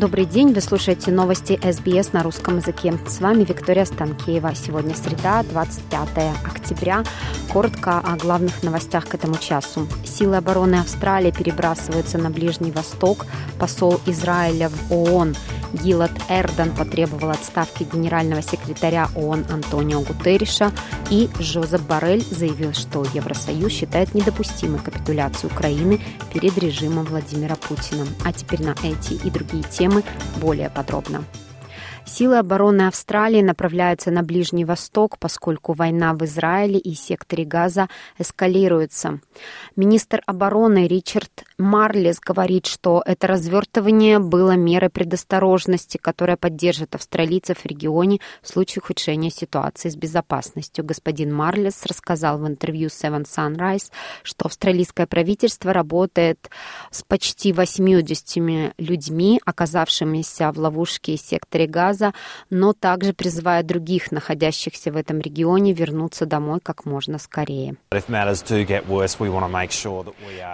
Добрый день, вы слушаете новости СБС на русском языке. С вами Виктория Станкеева. Сегодня среда, 25 октября. Коротко о главных новостях к этому часу. Силы обороны Австралии перебрасываются на Ближний Восток. Посол Израиля в ООН Гилат Эрдан потребовал отставки генерального секретаря ООН Антонио Гутерриша, и Жозеп Барель заявил, что Евросоюз считает недопустимой капитуляцию Украины перед режимом Владимира Путина. А теперь на эти и другие темы более подробно. Силы обороны Австралии направляются на Ближний Восток, поскольку война в Израиле и секторе Газа эскалируется. Министр обороны Ричард Марлес говорит, что это развертывание было мерой предосторожности, которая поддержит австралийцев в регионе в случае ухудшения ситуации с безопасностью. Господин Марлес рассказал в интервью Seven Sunrise, что австралийское правительство работает с почти 80 людьми, оказавшимися в ловушке в секторе Газа, Газа, но также призывая других, находящихся в этом регионе, вернуться домой как можно скорее.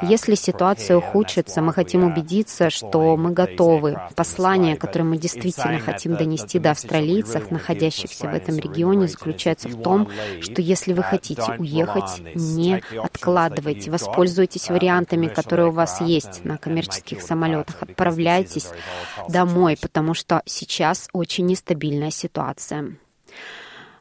Если ситуация ухудшится, мы хотим убедиться, что мы готовы. Послание, которое мы действительно хотим донести до австралийцев, находящихся в этом регионе, заключается в том, что если вы хотите уехать, не откладывайте, воспользуйтесь вариантами, которые у вас есть на коммерческих самолетах, отправляйтесь домой, потому что сейчас очень нестабильная ситуация.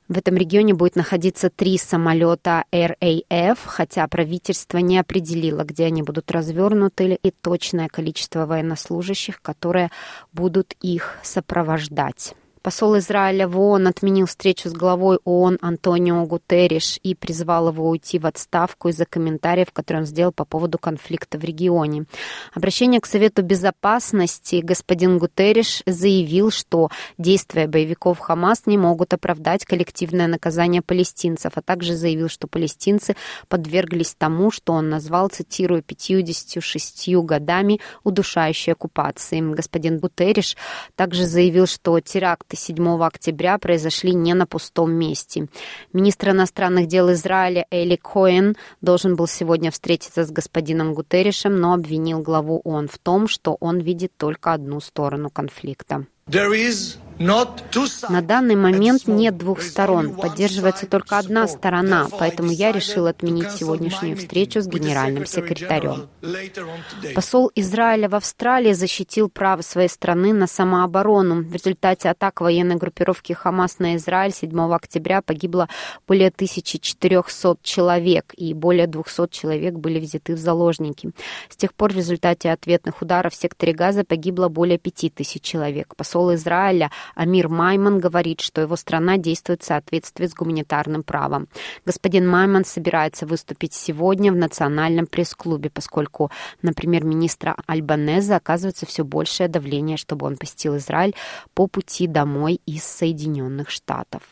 В этом регионе будет находиться три самолета RAF, хотя правительство не определило, где они будут развернуты, и точное количество военнослужащих, которые будут их сопровождать. Посол Израиля в ООН отменил встречу с главой ООН Антонио Гутерриш и призвал его уйти в отставку из-за комментариев, которые он сделал по поводу конфликта в регионе. Обращение к Совету Безопасности господин Гутерриш заявил, что действия боевиков Хамас не могут оправдать коллективное наказание палестинцев, а также заявил, что палестинцы подверглись тому, что он назвал, цитирую, 56 годами удушающей оккупации. Господин Гутерриш также заявил, что теракты 7 октября произошли не на пустом месте. Министр иностранных дел Израиля Эли Коэн должен был сегодня встретиться с господином Гутерришем, но обвинил главу ООН в том, что он видит только одну сторону конфликта. На данный момент нет двух сторон, поддерживается только одна сторона, поэтому я решил отменить сегодняшнюю встречу с генеральным секретарем. Посол Израиля в Австралии защитил право своей страны на самооборону. В результате атак военной группировки Хамас на Израиль 7 октября погибло более 1400 человек, и более 200 человек были взяты в заложники. С тех пор в результате ответных ударов в секторе Газа погибло более 5000 человек. Посол Израиля Амир Майман говорит, что его страна действует в соответствии с гуманитарным правом. Господин Майман собирается выступить сегодня в Национальном пресс-клубе, поскольку на премьер-министра Альбанеза оказывается все большее давление, чтобы он посетил Израиль по пути домой из Соединенных Штатов.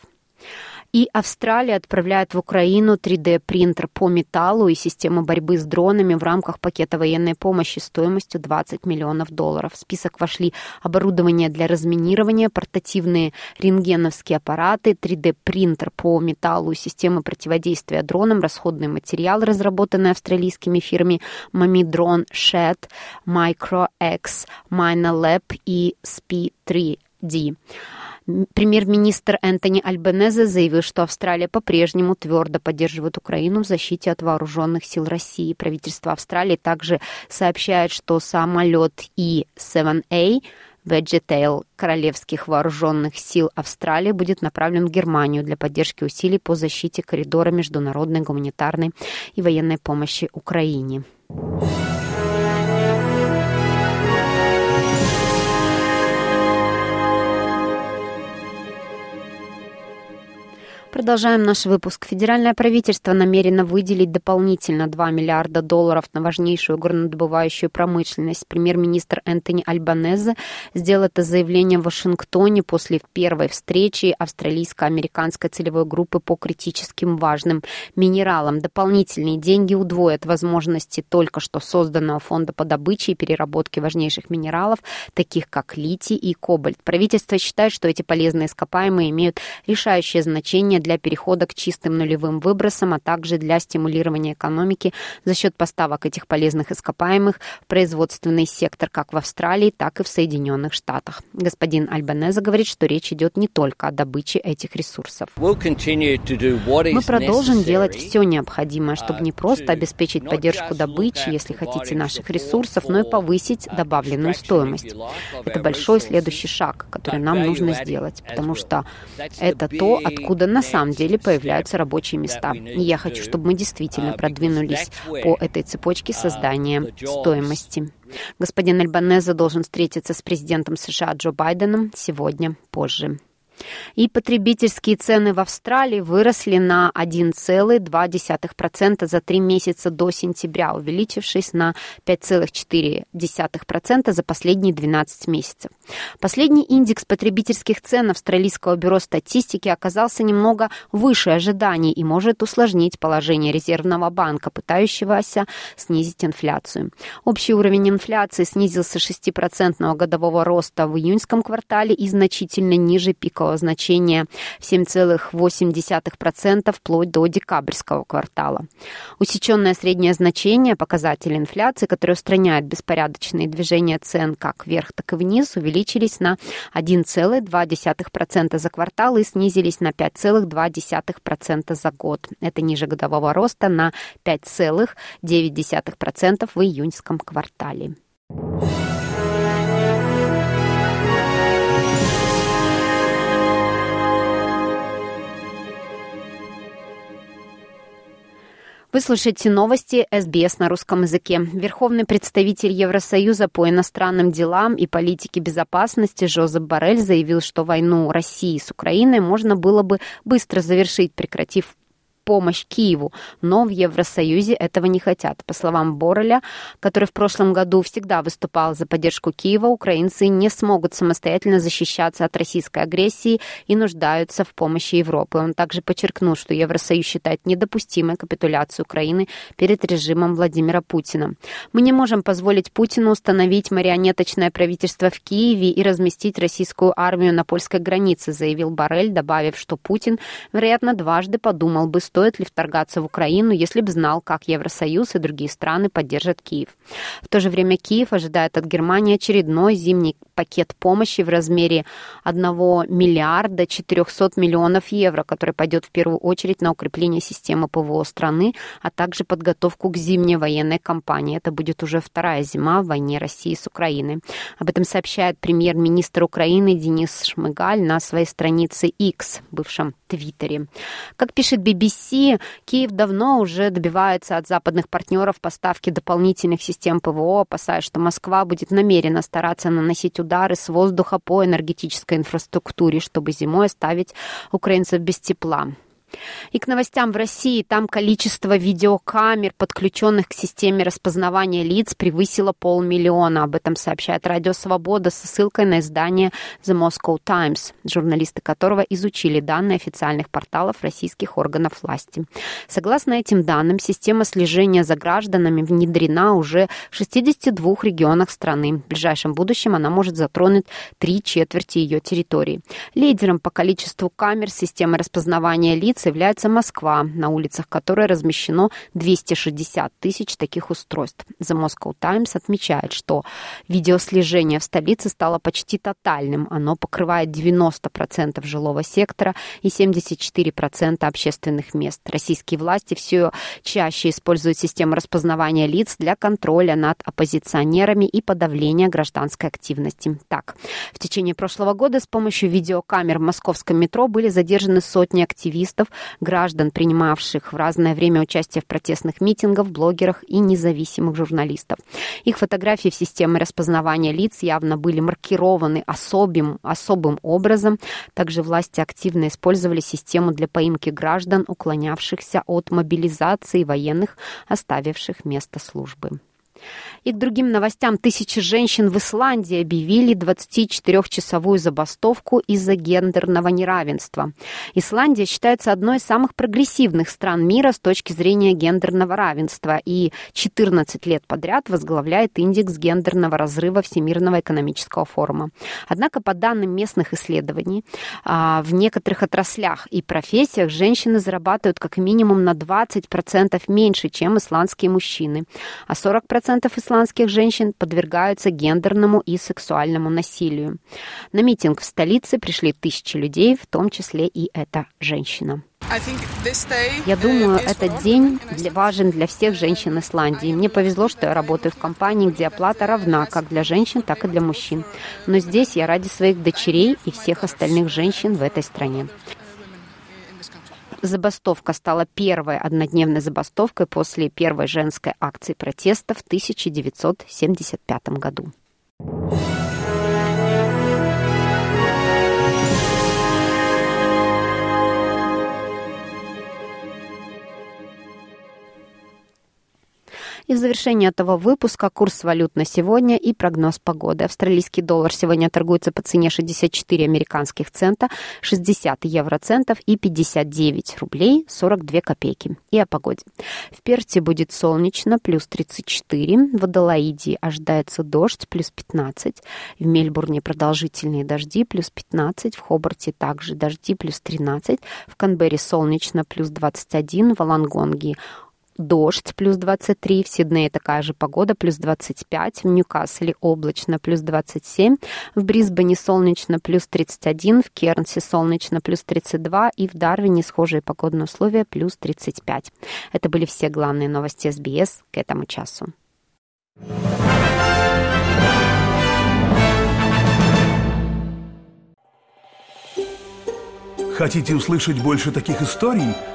И Австралия отправляет в Украину 3D-принтер по металлу и систему борьбы с дронами в рамках пакета военной помощи стоимостью 20 миллионов долларов. В список вошли оборудование для разминирования, портативные рентгеновские аппараты, 3D-принтер по металлу и системы противодействия дронам, расходный материал, разработанный австралийскими фирмами Mamidron Shed, MicroX, MineLab и SP3D. Премьер-министр Энтони Альбенезе заявил, что Австралия по-прежнему твердо поддерживает Украину в защите от вооруженных сил России. Правительство Австралии также сообщает, что самолет И-7A Vegetale Королевских вооруженных сил Австралии будет направлен в Германию для поддержки усилий по защите коридора международной гуманитарной и военной помощи Украине. Продолжаем наш выпуск. Федеральное правительство намерено выделить дополнительно 2 миллиарда долларов на важнейшую горнодобывающую промышленность. Премьер-министр Энтони Альбанезе сделал это заявление в Вашингтоне после первой встречи австралийско-американской целевой группы по критическим важным минералам. Дополнительные деньги удвоят возможности только что созданного фонда по добыче и переработке важнейших минералов, таких как литий и кобальт. Правительство считает, что эти полезные ископаемые имеют решающее значение для перехода к чистым нулевым выбросам, а также для стимулирования экономики за счет поставок этих полезных ископаемых в производственный сектор как в Австралии, так и в Соединенных Штатах. Господин Альбанеза говорит, что речь идет не только о добыче этих ресурсов. Мы продолжим делать все необходимое, чтобы не просто обеспечить поддержку добычи, если хотите, наших ресурсов, но и повысить добавленную стоимость. Это большой следующий шаг, который нам нужно сделать, потому что это то, откуда на самом деле появляются рабочие места. И я хочу, чтобы мы действительно продвинулись по этой цепочке создания стоимости. Господин Альбанеза должен встретиться с президентом США Джо Байденом сегодня позже. И потребительские цены в Австралии выросли на 1,2% за три месяца до сентября, увеличившись на 5,4% за последние 12 месяцев. Последний индекс потребительских цен Австралийского бюро статистики оказался немного выше ожиданий и может усложнить положение Резервного банка, пытающегося снизить инфляцию. Общий уровень инфляции снизился с 6% годового роста в июньском квартале и значительно ниже пика высокого значения в 7,8% вплоть до декабрьского квартала. Усеченное среднее значение, показатель инфляции, который устраняет беспорядочные движения цен как вверх, так и вниз, увеличились на 1,2% за квартал и снизились на 5,2% за год. Это ниже годового роста на 5,9% в июньском квартале. Вы слушаете новости СБС на русском языке. Верховный представитель Евросоюза по иностранным делам и политике безопасности Жозеп Барель заявил, что войну России с Украиной можно было бы быстро завершить, прекратив помощь Киеву, но в Евросоюзе этого не хотят. По словам Бореля, который в прошлом году всегда выступал за поддержку Киева, украинцы не смогут самостоятельно защищаться от российской агрессии и нуждаются в помощи Европы. Он также подчеркнул, что Евросоюз считает недопустимой капитуляцию Украины перед режимом Владимира Путина. Мы не можем позволить Путину установить марионеточное правительство в Киеве и разместить российскую армию на польской границе, заявил Барель, добавив, что Путин, вероятно, дважды подумал бы, стоит ли вторгаться в Украину, если бы знал, как Евросоюз и другие страны поддержат Киев. В то же время Киев ожидает от Германии очередной зимний пакет помощи в размере 1 миллиарда 400 миллионов евро, который пойдет в первую очередь на укрепление системы ПВО страны, а также подготовку к зимней военной кампании. Это будет уже вторая зима в войне России с Украиной. Об этом сообщает премьер-министр Украины Денис Шмыгаль на своей странице X, бывшем Твиттере. Как пишет BBC, Киев давно уже добивается от западных партнеров поставки дополнительных систем ПВО, опасаясь, что Москва будет намеренно стараться наносить удары с воздуха по энергетической инфраструктуре, чтобы зимой оставить украинцев без тепла. И к новостям в России. Там количество видеокамер, подключенных к системе распознавания лиц, превысило полмиллиона. Об этом сообщает Радио Свобода со ссылкой на издание The Moscow Times, журналисты которого изучили данные официальных порталов российских органов власти. Согласно этим данным, система слежения за гражданами внедрена уже в 62 регионах страны. В ближайшем будущем она может затронуть три четверти ее территории. Лидером по количеству камер системы распознавания лиц является Москва, на улицах которой размещено 260 тысяч таких устройств. The Moscow Times отмечает, что видеослежение в столице стало почти тотальным. Оно покрывает 90% жилого сектора и 74% общественных мест. Российские власти все чаще используют систему распознавания лиц для контроля над оппозиционерами и подавления гражданской активности. Так, в течение прошлого года с помощью видеокамер в московском метро были задержаны сотни активистов, граждан, принимавших в разное время участие в протестных митингах, блогерах и независимых журналистов. Их фотографии в системе распознавания лиц явно были маркированы особым, особым образом. Также власти активно использовали систему для поимки граждан, уклонявшихся от мобилизации военных, оставивших место службы. И к другим новостям тысячи женщин в Исландии объявили 24-часовую забастовку из-за гендерного неравенства. Исландия считается одной из самых прогрессивных стран мира с точки зрения гендерного равенства и 14 лет подряд возглавляет индекс гендерного разрыва Всемирного экономического форума. Однако, по данным местных исследований, а, в некоторых отраслях и профессиях женщины зарабатывают как минимум на 20% меньше, чем исландские мужчины, а 40% исландских женщин подвергаются гендерному и сексуальному насилию. На митинг в столице пришли тысячи людей, в том числе и эта женщина. Я думаю, этот день важен для всех женщин Исландии. Мне повезло, что я работаю в компании, где оплата равна как для женщин, так и для мужчин. Но здесь я ради своих дочерей и всех остальных женщин в этой стране. Забастовка стала первой однодневной забастовкой после первой женской акции протеста в 1975 году. И в завершение этого выпуска курс валют на сегодня и прогноз погоды. Австралийский доллар сегодня торгуется по цене 64 американских цента, 60 евроцентов и 59 рублей 42 копейки. И о погоде. В Перте будет солнечно, плюс 34. В Адалаиде ожидается дождь, плюс 15. В Мельбурне продолжительные дожди, плюс 15. В Хобарте также дожди, плюс 13. В Канберре солнечно, плюс 21. В Алангонге дождь, плюс 23, в Сиднее такая же погода, плюс 25, в Ньюкасле облачно, плюс 27, в Брисбене солнечно, плюс 31, в Кернсе солнечно, плюс 32 и в Дарвине схожие погодные условия, плюс 35. Это были все главные новости СБС к этому часу. Хотите услышать больше таких историй?